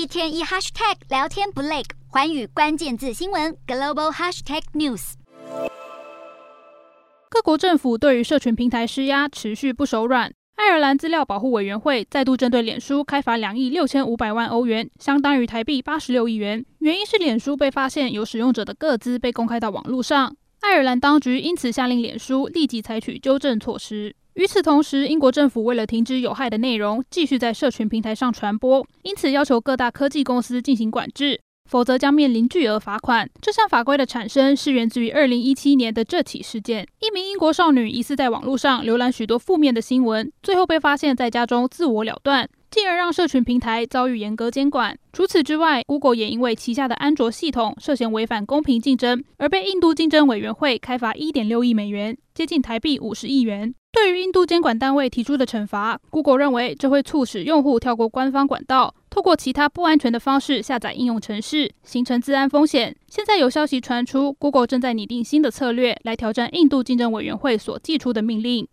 一天一 hashtag 聊天不累，环宇关键字新闻 global hashtag news。各国政府对于社群平台施压持续不手软。爱尔兰资料保护委员会再度针对脸书开罚两亿六千五百万欧元，相当于台币八十六亿元。原因是脸书被发现有使用者的个资被公开到网络上。爱尔兰当局因此下令脸书立即采取纠正措施。与此同时，英国政府为了停止有害的内容继续在社群平台上传播，因此要求各大科技公司进行管制，否则将面临巨额罚款。这项法规的产生是源自于二零一七年的这起事件：一名英国少女疑似在网络上浏览许多负面的新闻，最后被发现在家中自我了断。进而让社群平台遭遇严格监管。除此之外，Google 也因为旗下的安卓系统涉嫌违反公平竞争，而被印度竞争委员会开罚一点六亿美元，接近台币五十亿元。对于印度监管单位提出的惩罚，Google 认为这会促使用户跳过官方管道，透过其他不安全的方式下载应用程序，形成治安风险。现在有消息传出，Google 正在拟定新的策略来挑战印度竞争委员会所寄出的命令。